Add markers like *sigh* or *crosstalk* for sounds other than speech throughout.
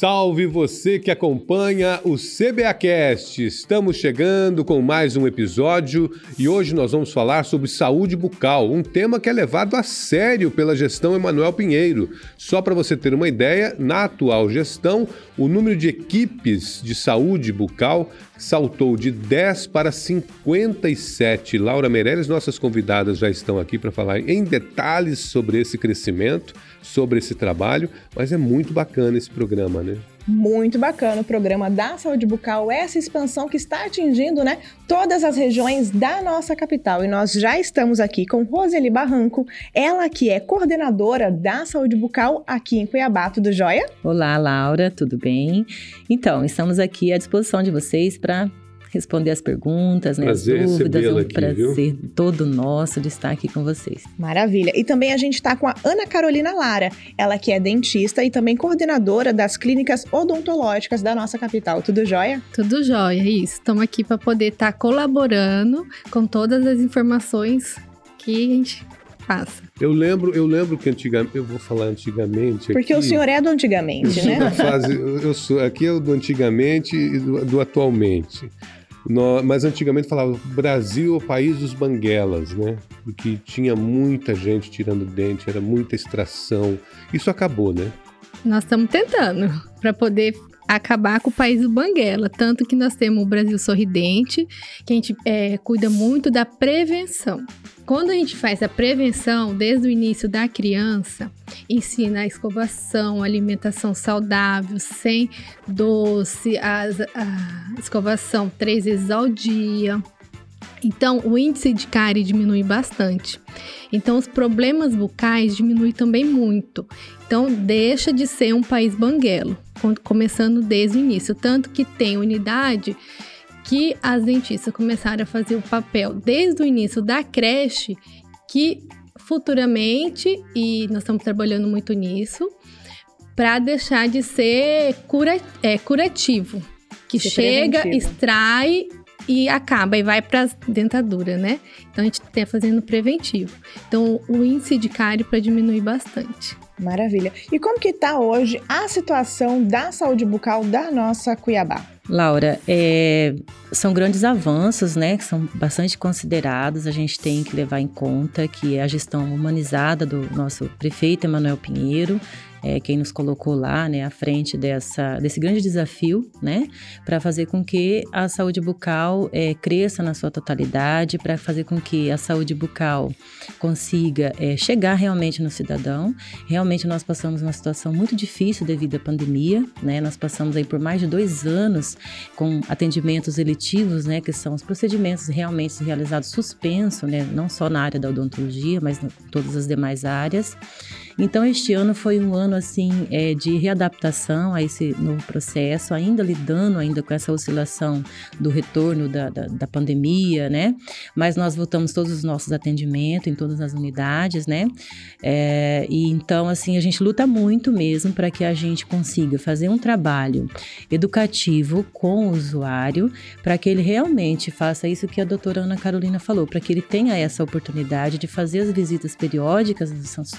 Salve você que acompanha o CBAcast. Estamos chegando com mais um episódio e hoje nós vamos falar sobre saúde bucal, um tema que é levado a sério pela gestão Emanuel Pinheiro. Só para você ter uma ideia, na atual gestão, o número de equipes de saúde bucal saltou de 10 para 57. Laura Meirelles, nossas convidadas já estão aqui para falar em detalhes sobre esse crescimento, sobre esse trabalho, mas é muito bacana esse programa, né? Muito bacana o programa da saúde bucal, essa expansão que está atingindo né, todas as regiões da nossa capital. E nós já estamos aqui com Roseli Barranco, ela que é coordenadora da saúde bucal aqui em Cuiabá. Tudo jóia? Olá, Laura, tudo bem? Então, estamos aqui à disposição de vocês para responder as perguntas, né, prazer as dúvidas. É um aqui, prazer viu? todo nosso de estar aqui com vocês. Maravilha. E também a gente está com a Ana Carolina Lara, ela que é dentista e também coordenadora das clínicas odontológicas da nossa capital. Tudo jóia? Tudo jóia, isso. Estamos aqui para poder estar tá colaborando com todas as informações que a gente passa. Eu lembro, eu lembro que antigamente, eu vou falar antigamente. Porque aqui, o senhor é do antigamente, né? fase, eu sou, aqui é o do antigamente e do, do atualmente. No, mas antigamente falava Brasil é o país dos banguelas, né? Porque tinha muita gente tirando dente, era muita extração. Isso acabou, né? Nós estamos tentando para poder acabar com o país do Banguela. Tanto que nós temos o Brasil Sorridente, que a gente é, cuida muito da prevenção. Quando a gente faz a prevenção desde o início da criança, ensina a escovação, alimentação saudável, sem doce, a, a escovação três vezes ao dia. Então, o índice de cárie diminui bastante. Então, os problemas bucais diminuem também muito. Então, deixa de ser um país banguelo, começando desde o início. Tanto que tem unidade que as dentistas começaram a fazer o papel desde o início da creche, que futuramente, e nós estamos trabalhando muito nisso, para deixar de ser cura, é, curativo, que chega, preventivo. extrai e acaba e vai para a dentadura, né? Então a gente está fazendo preventivo. Então o índice de cárie para diminuir bastante. Maravilha. E como que está hoje a situação da saúde bucal da nossa Cuiabá? Laura, é, são grandes avanços, né, que são bastante considerados. A gente tem que levar em conta que a gestão humanizada do nosso prefeito Emanuel Pinheiro é quem nos colocou lá, né, à frente dessa, desse grande desafio, né, para fazer com que a saúde bucal é, cresça na sua totalidade, para fazer com que a saúde bucal consiga é, chegar realmente no cidadão. Realmente nós passamos uma situação muito difícil devido à pandemia, né, nós passamos aí por mais de dois anos com atendimentos eletivos, né, que são os procedimentos realmente realizados suspenso, né, não só na área da odontologia, mas em todas as demais áreas. Então, este ano foi um ano assim é, de readaptação a esse novo processo, ainda lidando ainda com essa oscilação do retorno da, da, da pandemia, né? Mas nós voltamos todos os nossos atendimentos em todas as unidades, né? É, e então, assim, a gente luta muito mesmo para que a gente consiga fazer um trabalho educativo com o usuário, para que ele realmente faça isso que a doutora Ana Carolina falou, para que ele tenha essa oportunidade de fazer as visitas periódicas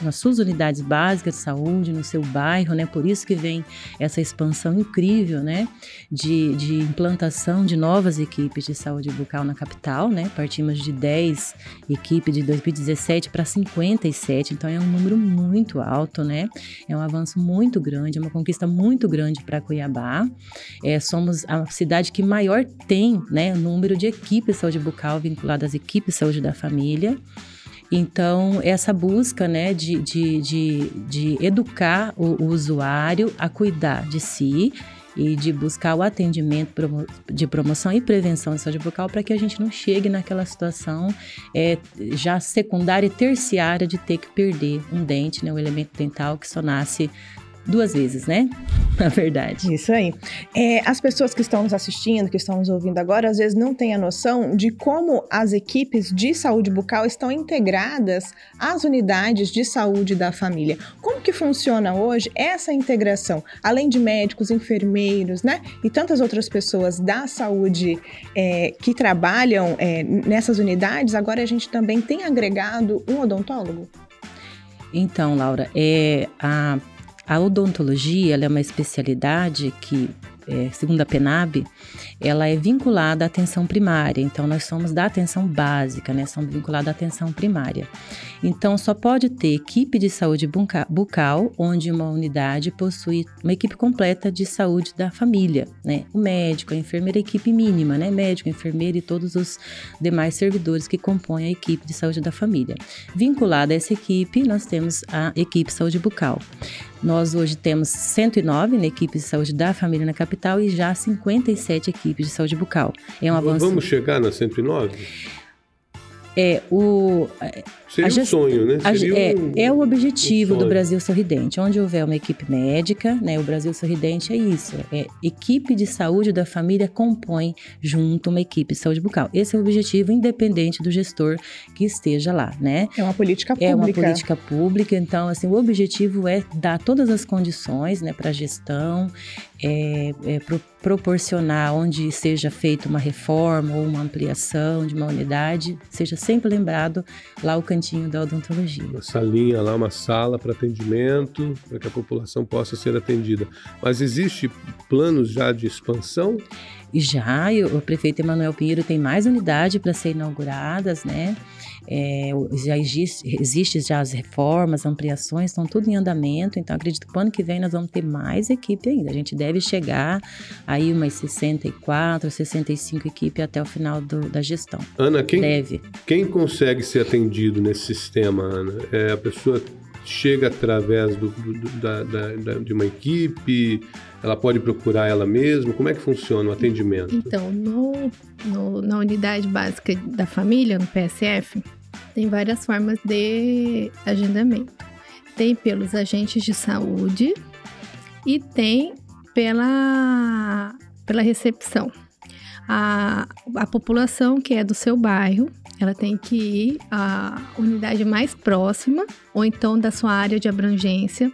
nas suas unidades básicas de saúde, no seu bairro, né? Por isso que vem essa expansão incrível, né? De, de implantação de novas equipes de saúde bucal na capital, né? Partimos de 10 equipes de 2017 para 57, então é um número muito alto, né? É um avanço muito grande, é uma conquista muito grande para Cuiabá. É, somos a cidade que maior tem, né? Número de equipes de saúde bucal vinculadas às equipes de saúde da família. Então, essa busca né, de, de, de, de educar o, o usuário a cuidar de si e de buscar o atendimento de promoção e prevenção de saúde bucal para que a gente não chegue naquela situação é, já secundária e terciária de ter que perder um dente, né, um elemento dental que só nasce duas vezes, né? *laughs* Na verdade. Isso aí. É, as pessoas que estão nos assistindo, que estão nos ouvindo agora, às vezes não têm a noção de como as equipes de saúde bucal estão integradas às unidades de saúde da família. Como que funciona hoje essa integração? Além de médicos, enfermeiros, né? E tantas outras pessoas da saúde é, que trabalham é, nessas unidades, agora a gente também tem agregado um odontólogo? Então, Laura, é, a, a odontologia é uma especialidade que é, segundo a PENAB, ela é vinculada à atenção primária. Então, nós somos da atenção básica, né? Somos vinculados à atenção primária. Então, só pode ter equipe de saúde bucal, onde uma unidade possui uma equipe completa de saúde da família, né? O médico, a enfermeira, a equipe mínima, né? Médico, enfermeira e todos os demais servidores que compõem a equipe de saúde da família. Vinculada a essa equipe, nós temos a equipe saúde bucal. Nós hoje temos 109 na equipe de saúde da família na capital e já 57 equipes de saúde bucal. É um avanço. Vamos chegar na 109? É, o, Seria um sonho, né? Seria é, um, é o objetivo um do Brasil Sorridente. Onde houver uma equipe médica, né? O Brasil Sorridente é isso. É equipe de saúde da família compõe junto uma equipe de saúde bucal. Esse é o objetivo, independente do gestor que esteja lá, né? É uma política pública. É uma política pública. Então, assim, o objetivo é dar todas as condições, né, para a gestão, é, é pro, proporcionar onde seja feita uma reforma ou uma ampliação de uma unidade, seja sempre lembrado lá o cantinho da odontologia. Uma salinha lá, uma sala para atendimento, para que a população possa ser atendida. Mas existe planos já de expansão? E já o prefeito Emanuel Pinheiro tem mais unidade para ser inauguradas, né? É, já existe, existe já as reformas, ampliações, estão tudo em andamento. Então acredito que ano que vem nós vamos ter mais equipe ainda. A gente deve chegar aí umas 64, 65 equipes até o final do, da gestão. Ana, quem, deve. quem consegue ser atendido nesse sistema, Ana? É a pessoa chega através do, do, da, da, da, de uma equipe? Ela pode procurar ela mesma? Como é que funciona o atendimento? Então, no, no, na unidade básica da família, no PSF, tem várias formas de agendamento. Tem pelos agentes de saúde e tem pela, pela recepção. A, a população que é do seu bairro ela tem que ir à unidade mais próxima ou então da sua área de abrangência,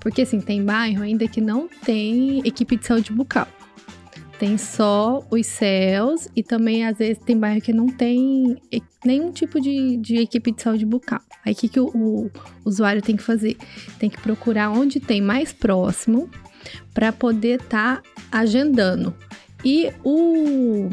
porque assim, tem bairro ainda que não tem equipe de saúde bucal. Tem só os céus e também às vezes tem bairro que não tem nenhum tipo de, de equipe de saúde bucal. Aí o que, que o, o usuário tem que fazer? Tem que procurar onde tem mais próximo para poder estar tá agendando. E o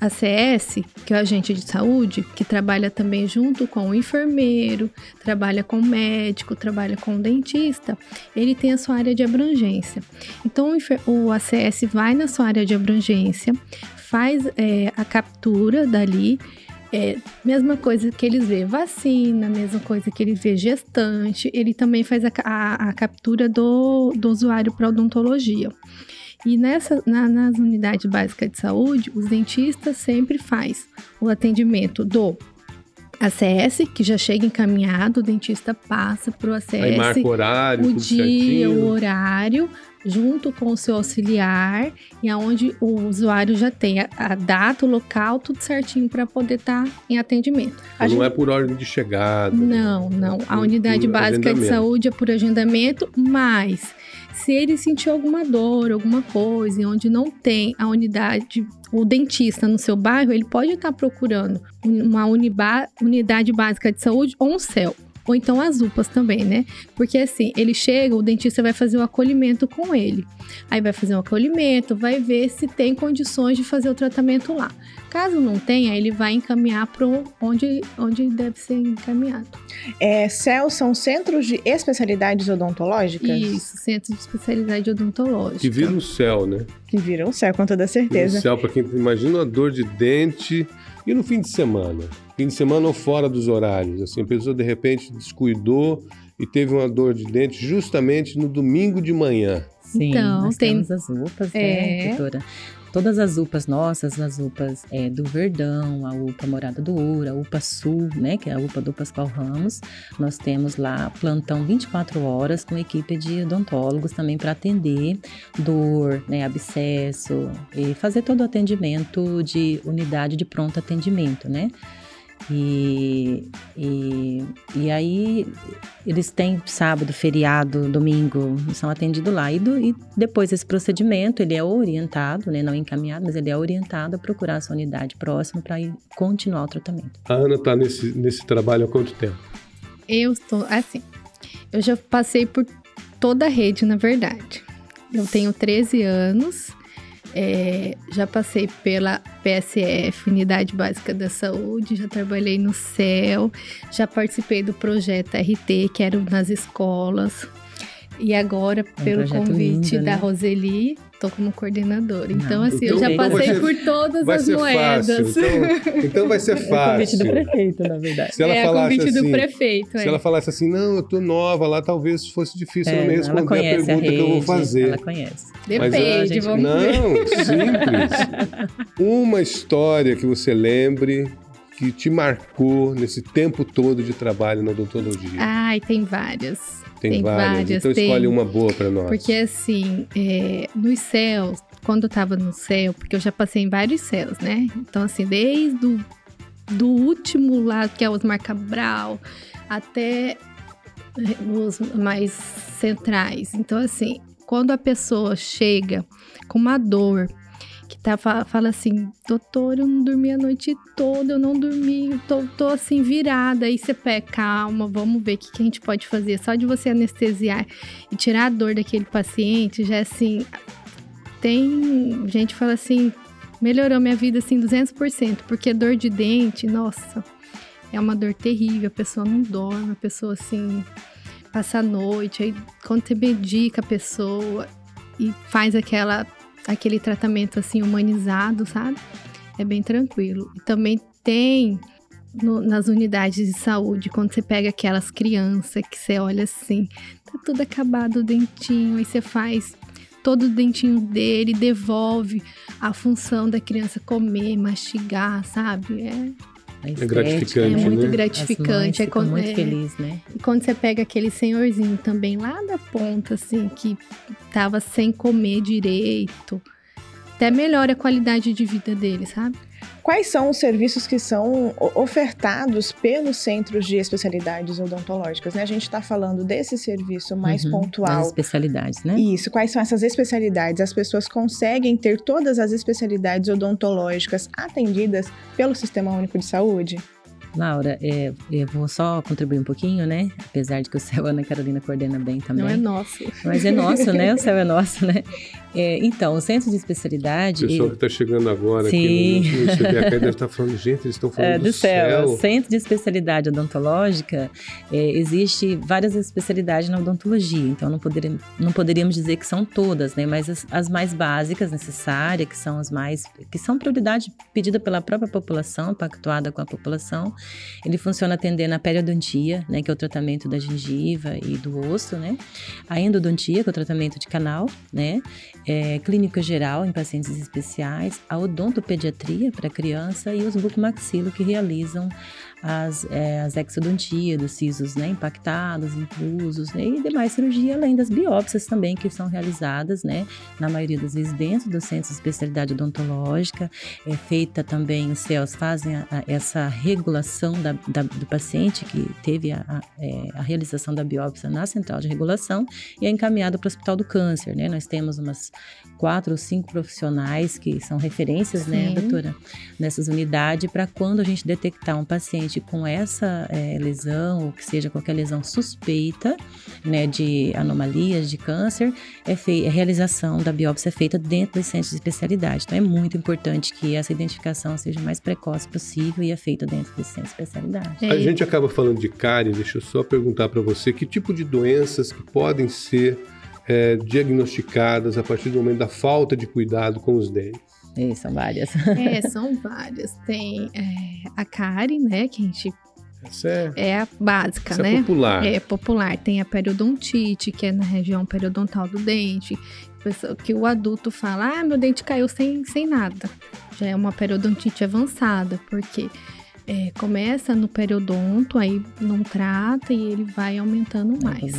a CS, que é o agente de saúde, que trabalha também junto com o enfermeiro, trabalha com o médico, trabalha com o dentista, ele tem a sua área de abrangência. Então, o ACS vai na sua área de abrangência, faz é, a captura dali, é, mesma coisa que eles vê vacina, mesma coisa que ele vê gestante, ele também faz a, a, a captura do, do usuário para odontologia. E nessa, na, nas unidades básicas de saúde, os dentistas sempre faz o atendimento do ACS, que já chega encaminhado, o dentista passa para o ACS. Aí marca o horário, o dia, certinho. o horário, junto com o seu auxiliar, e aonde o usuário já tem a, a data, o local, tudo certinho para poder estar tá em atendimento. não gente... é por ordem de chegada. Não, não. É a unidade básica de saúde é por agendamento, mas se ele sentir alguma dor, alguma coisa, onde não tem a unidade, o dentista no seu bairro, ele pode estar procurando uma unidade básica de saúde ou um CEL ou então as UPAs também, né? Porque assim, ele chega, o dentista vai fazer o acolhimento com ele. Aí vai fazer o acolhimento, vai ver se tem condições de fazer o tratamento lá. Caso não tenha, ele vai encaminhar para onde, onde deve ser encaminhado. É, CEL são centros de especialidades odontológicas? Isso, centros de especialidade odontológica. Que viram o CEL, né? Que viram o CEL, com toda certeza. O CEL, para quem imagina uma dor de dente e no fim de semana? Fim de semana ou fora dos horários? Assim, a pessoa de repente descuidou e teve uma dor de dente justamente no domingo de manhã. Sim, então, nós tem... temos as UPAs, né, é... doutora? Todas as UPAs nossas, as UPAs é, do Verdão, a UPA Morada do Ouro, a UPA Sul, né, que é a UPA do Pascoal Ramos, nós temos lá plantão 24 horas com equipe de odontólogos também para atender dor, né, abscesso e fazer todo o atendimento de unidade de pronto atendimento, né? E, e, e aí eles têm sábado, feriado, domingo, são atendidos lá. E, do, e depois desse procedimento, ele é orientado, né, não encaminhado, mas ele é orientado a procurar a sua unidade próxima para continuar o tratamento. A Ana está nesse, nesse trabalho há quanto tempo? Eu estou, assim, eu já passei por toda a rede, na verdade. Eu tenho 13 anos, é, já passei pela PSF, Unidade Básica da Saúde, já trabalhei no CEL, já participei do projeto RT, que era nas escolas. E agora, é um pelo convite lindo, da né? Roseli, tô como coordenadora. Então, assim, então, eu já passei ser, por todas as moedas. Então, então, vai ser fácil. É convite do prefeito, na verdade. Se ela é falasse convite assim, do prefeito. Se é. ela falasse assim, não, eu tô nova lá, talvez fosse difícil é, ela me responder a pergunta a rede, que eu vou fazer. Ela conhece. Depende, Mas, vamos Não, ver. *laughs* simples. Uma história que você lembre que te marcou nesse tempo todo de trabalho na odontologia? Ai, tem várias. Tem, tem várias. várias. Então tem. escolhe uma boa para nós. Porque assim, é, nos céus, quando eu tava no céu, porque eu já passei em vários céus, né? Então assim, desde o do último lá, que é Osmar Cabral, até os mais centrais. Então assim, quando a pessoa chega com uma dor que tá, fala assim, doutor, eu não dormi a noite toda, eu não dormi, tô, tô assim virada. Aí você pega, calma, vamos ver o que, que a gente pode fazer. Só de você anestesiar e tirar a dor daquele paciente, já é assim. Tem gente fala assim, melhorou minha vida assim 200%, porque dor de dente, nossa, é uma dor terrível, a pessoa não dorme, a pessoa assim passa a noite, aí quando você medica a pessoa e faz aquela aquele tratamento assim humanizado, sabe? É bem tranquilo. E também tem no, nas unidades de saúde, quando você pega aquelas crianças que você olha assim, tá tudo acabado o dentinho, aí você faz todo o dentinho dele, devolve a função da criança comer, mastigar, sabe? É, é gratificante, É muito né? gratificante. é quando, muito é, feliz, né? E quando você pega aquele senhorzinho também lá da ponta, assim, que tava sem comer direito, até melhora a qualidade de vida dele, sabe? Quais são os serviços que são ofertados pelos centros de especialidades odontológicas? Né? A gente está falando desse serviço mais uhum, pontual. As especialidades, né? Isso. Quais são essas especialidades? As pessoas conseguem ter todas as especialidades odontológicas atendidas pelo Sistema Único de Saúde? Laura, é, eu vou só contribuir um pouquinho, né? Apesar de que o céu Ana Carolina coordena bem também. Não é nosso. Mas é nosso, né? O céu é nosso, né? É, então, o centro de especialidade. O pessoal que está chegando agora Sim. aqui no, CBH deve estar falando, gente, eles estão falando é, do, do céu. céu. Centro de especialidade odontológica, é, existe várias especialidades na odontologia, então não, poder, não poderíamos dizer que são todas, né? Mas as, as, mais básicas, necessárias, que são as mais. que são prioridade pedida pela própria população, pactuada com a população. Ele funciona atendendo a periodontia, né? Que é o tratamento da gengiva e do osso, né? A endodontia, que é o tratamento de canal, né? é, clínica geral em pacientes especiais, a odontopediatria para criança e os bucomaxilo que realizam as, é, as exodontias dos sisos né, impactados, inclusos, né, e demais cirurgia, além das biópsias também que são realizadas, né, na maioria das vezes dentro do centro de especialidade odontológica, é feita também, os CELS fazem a, a, essa regulação da, da, do paciente que teve a, a, é, a, realização da biópsia na central de regulação e é encaminhado para o Hospital do Câncer, né, nós temos umas quatro ou cinco profissionais que são referências, né, Sim. né, doutora, nessas unidades, para quando a gente detectar um paciente com essa é, lesão, ou que seja qualquer lesão suspeita, né, de anomalias, de câncer, é, fei a realização da biópsia é feita dentro dos centros de especialidade. Então é muito importante que essa identificação seja o mais precoce possível e é feita dentro desse de especialidade. A gente acaba falando de cárie, deixa eu só perguntar para você que tipo de doenças que podem ser é, diagnosticadas a partir do momento da falta de cuidado com os dentes. É, são várias. É, são várias. Tem é, a cárie, né, que a gente é, é a básica, essa né? É popular. É popular. Tem a periodontite, que é na região periodontal do dente, que o adulto fala: ah, meu dente caiu sem, sem nada. Já é uma periodontite avançada, porque é, começa no periodonto, aí não trata e ele vai aumentando mais.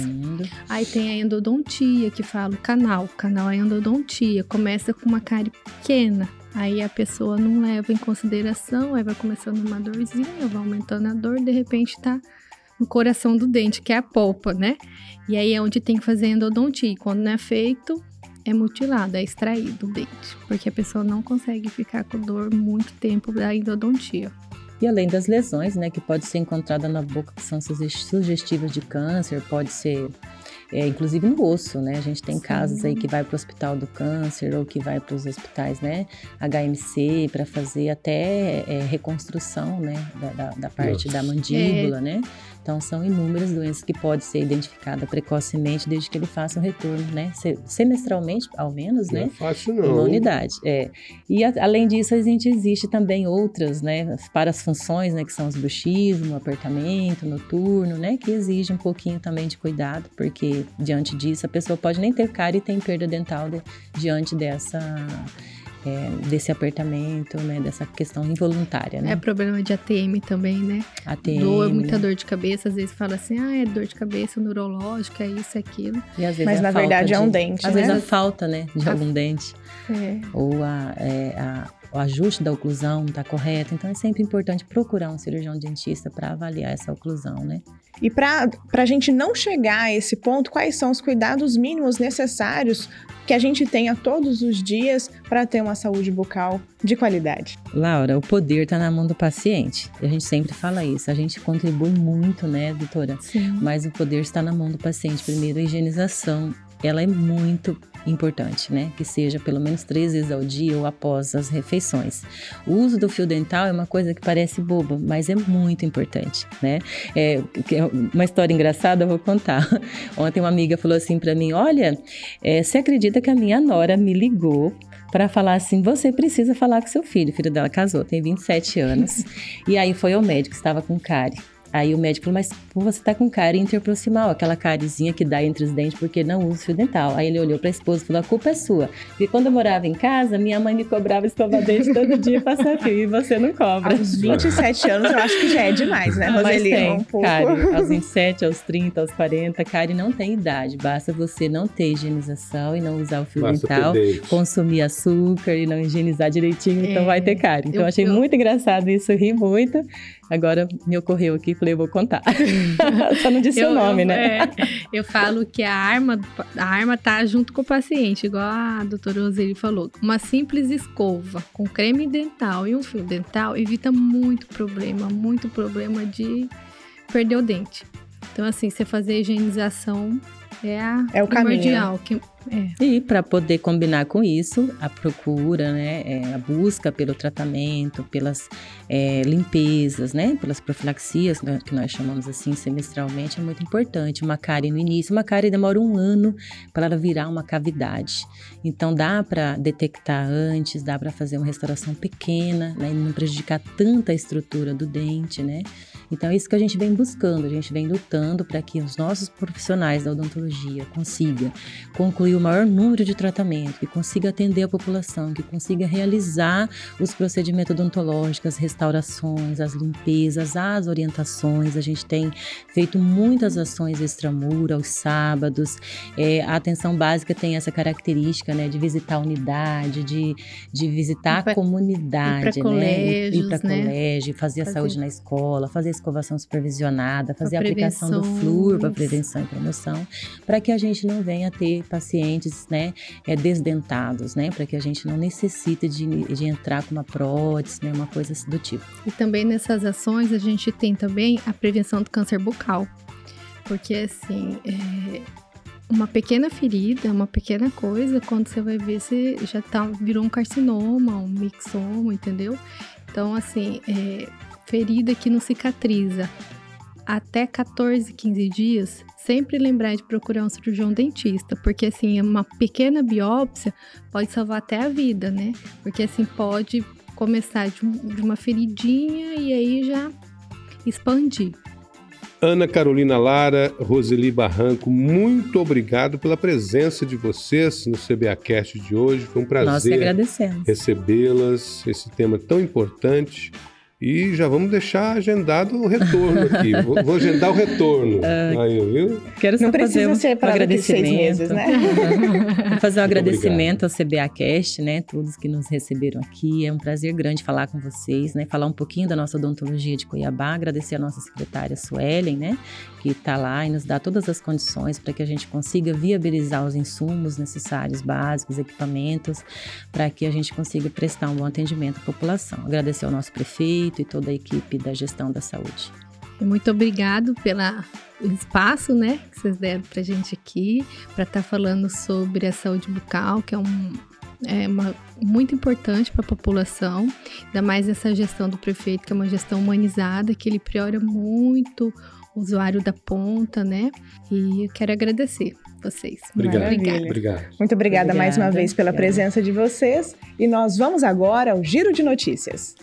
Aí tem a endodontia, que fala o canal, o canal é endodontia, começa com uma cárie pequena, aí a pessoa não leva em consideração, aí vai começando uma dorzinha, vai aumentando a dor, de repente tá no coração do dente, que é a polpa, né? E aí é onde tem que fazer endodontia, e quando não é feito, é mutilado, é extraído o dente, porque a pessoa não consegue ficar com dor muito tempo da endodontia. E além das lesões, né, que pode ser encontrada na boca, que são sugestivas de câncer, pode ser é, inclusive no osso, né? A gente tem Sim. casos aí que vai para o Hospital do Câncer ou que vai para os hospitais, né? HMC para fazer até é, reconstrução, né? Da, da, da parte Nossa. da mandíbula, é. né? Então, são inúmeras doenças que podem ser identificadas precocemente desde que ele faça um retorno, né? Semestralmente, ao menos, não né? É fácil, não. Uma unidade. É. E, a, além disso, a gente existe também outras, né? Para as funções, né? Que são os bruxismo, apertamento, noturno, né? Que exige um pouquinho também de cuidado, porque diante disso, a pessoa pode nem ter cárie e tem perda dental de, diante dessa é, desse apertamento, né, dessa questão involuntária, né? É problema de ATM também, né? ATM. Dor, muita dor de cabeça, às vezes fala assim, ah, é dor de cabeça neurológica, é isso, é aquilo. Mas é na verdade de, é um dente, Às né? vezes a falta, né, de a... algum dente. É. Ou a, é, a o ajuste da oclusão está correto. Então é sempre importante procurar um cirurgião dentista para avaliar essa oclusão, né? E para a gente não chegar a esse ponto, quais são os cuidados mínimos necessários que a gente tenha todos os dias para ter uma saúde bucal de qualidade? Laura, o poder está na mão do paciente. A gente sempre fala isso. A gente contribui muito, né, doutora? Sim. Mas o poder está na mão do paciente. Primeiro, a higienização ela é muito importante, né? Que seja pelo menos três vezes ao dia ou após as refeições. O uso do fio dental é uma coisa que parece boba, mas é muito importante, né? É, é uma história engraçada eu vou contar. *laughs* Ontem uma amiga falou assim para mim: Olha, é, você acredita que a minha nora me ligou para falar assim: você precisa falar com seu filho. O filho dela casou, tem 27 anos. e aí foi ao médico, estava com cárie. Aí o médico falou, mas você tá com cárie interproximal, aquela carizinha que dá entre os dentes porque não usa fio dental. Aí ele olhou para a esposa e falou, a culpa é sua. Porque quando eu morava em casa, minha mãe me cobrava escovar dente todo dia e passar fio, e você não cobra. Aos 27 anos eu acho que já é demais, né, *laughs* Roseli? Mas tem, um pouco... cárie, *laughs* aos 27, aos 30, aos 40, cárie não tem idade. Basta você não ter higienização e não usar o fio Basta dental, consumir açúcar e não higienizar direitinho, é, então vai ter cárie. Então eu, achei eu... muito engraçado isso, ri muito. Agora me ocorreu aqui, falei, eu vou contar. *laughs* Só não disse eu, o nome, eu, né? É, eu falo que a arma, a arma tá junto com o paciente, igual a doutora Roseli falou. Uma simples escova com creme dental e um fio dental evita muito problema, muito problema de perder o dente. Então, assim, você fazer higienização é, a é o primordial. Caminho. Que, é. E para poder combinar com isso, a procura, né, é, a busca pelo tratamento, pelas é, limpezas, né, pelas profilaxias, né, que nós chamamos assim semestralmente, é muito importante. Uma cárie no início, uma cárie demora um ano para ela virar uma cavidade. Então dá para detectar antes, dá para fazer uma restauração pequena, né, e não prejudicar tanta a estrutura do dente, né. Então é isso que a gente vem buscando, a gente vem lutando para que os nossos profissionais da odontologia consigam concluir o maior número de tratamento, que consiga atender a população, que consiga realizar os procedimentos odontológicos, as restaurações, as limpezas, as orientações. A gente tem feito muitas ações extramura aos sábados. É, a atenção básica tem essa característica, né, de visitar a unidade, de, de visitar pra, a comunidade, ir para né, ir para né? colégio, fazer, fazer a saúde na escola, fazer escovação supervisionada, fazer a aplicação do flúor para prevenção e promoção, para que a gente não venha ter pacientes, né, é, desdentados, né, para que a gente não necessite de, de entrar com uma prótese, né, uma coisa do tipo. E também nessas ações a gente tem também a prevenção do câncer bucal, porque assim, é, uma pequena ferida, uma pequena coisa, quando você vai ver, você já tá, virou um carcinoma, um mixoma, entendeu? Então, assim, é, ferida que não cicatriza até 14, 15 dias, sempre lembrar de procurar um cirurgião dentista, porque assim, uma pequena biópsia pode salvar até a vida, né? Porque assim, pode começar de, de uma feridinha e aí já expandir. Ana Carolina Lara, Roseli Barranco, muito obrigado pela presença de vocês no CBAcast de hoje. Foi um prazer recebê-las, esse tema tão importante. E já vamos deixar agendado o retorno aqui. *laughs* vou, vou, agendar o retorno. Uh, Aí, viu? Quero só Não fazer precisa um, ser para agradecimento. seis meses, né? *laughs* vou fazer um Muito agradecimento obrigado. ao CBAcast, né? Todos que nos receberam aqui. É um prazer grande falar com vocês, né? Falar um pouquinho da nossa odontologia de Cuiabá. Agradecer a nossa secretária Suelen, né? Que está lá e nos dá todas as condições para que a gente consiga viabilizar os insumos necessários, básicos, equipamentos, para que a gente consiga prestar um bom atendimento à população. Agradecer ao nosso prefeito e toda a equipe da gestão da saúde. Muito obrigado pela espaço, né, que vocês deram pra gente aqui, para estar tá falando sobre a saúde bucal, que é um é uma, muito importante para a população, ainda mais essa gestão do prefeito, que é uma gestão humanizada, que ele priora muito o usuário da ponta, né? E eu quero agradecer vocês. Obrigado. Obrigada. Obrigado. Muito obrigada, obrigada mais uma vez pela obrigada. presença de vocês. E nós vamos agora ao Giro de Notícias.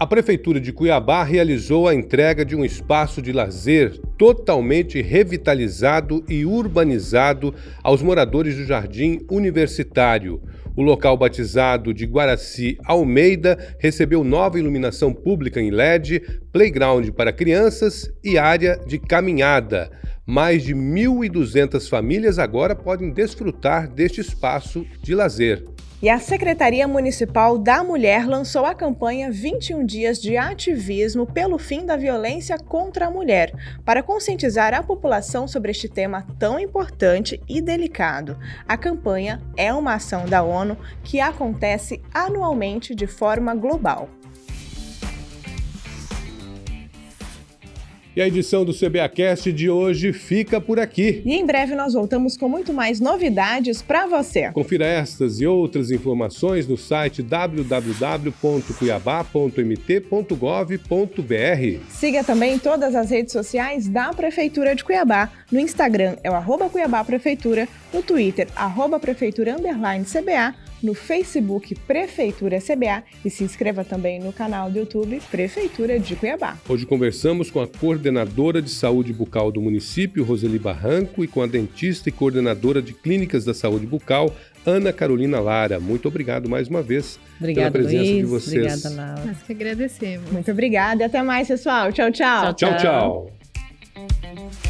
A Prefeitura de Cuiabá realizou a entrega de um espaço de lazer totalmente revitalizado e urbanizado aos moradores do Jardim Universitário. O local batizado de Guaraci Almeida recebeu nova iluminação pública em LED, playground para crianças e área de caminhada. Mais de 1.200 famílias agora podem desfrutar deste espaço de lazer. E a Secretaria Municipal da Mulher lançou a campanha 21 Dias de Ativismo pelo Fim da Violência contra a Mulher, para conscientizar a população sobre este tema tão importante e delicado. A campanha é uma ação da ONU que acontece anualmente de forma global. E a edição do CBAcast de hoje fica por aqui. E em breve nós voltamos com muito mais novidades para você. Confira estas e outras informações no site www.cuiabá.mt.gov.br. Siga também todas as redes sociais da Prefeitura de Cuiabá. No Instagram é o arroba Cuiabá Prefeitura, no Twitter, arroba Prefeitura CBA no Facebook Prefeitura CBA e se inscreva também no canal do YouTube Prefeitura de Cuiabá. Hoje conversamos com a coordenadora de saúde bucal do município, Roseli Barranco, e com a dentista e coordenadora de clínicas da saúde bucal, Ana Carolina Lara. Muito obrigado mais uma vez obrigada, pela presença Luiz. de vocês. Obrigada, Laura. Nós que agradecemos. Muito obrigada e até mais, pessoal. Tchau, tchau. Tchau, tchau. tchau.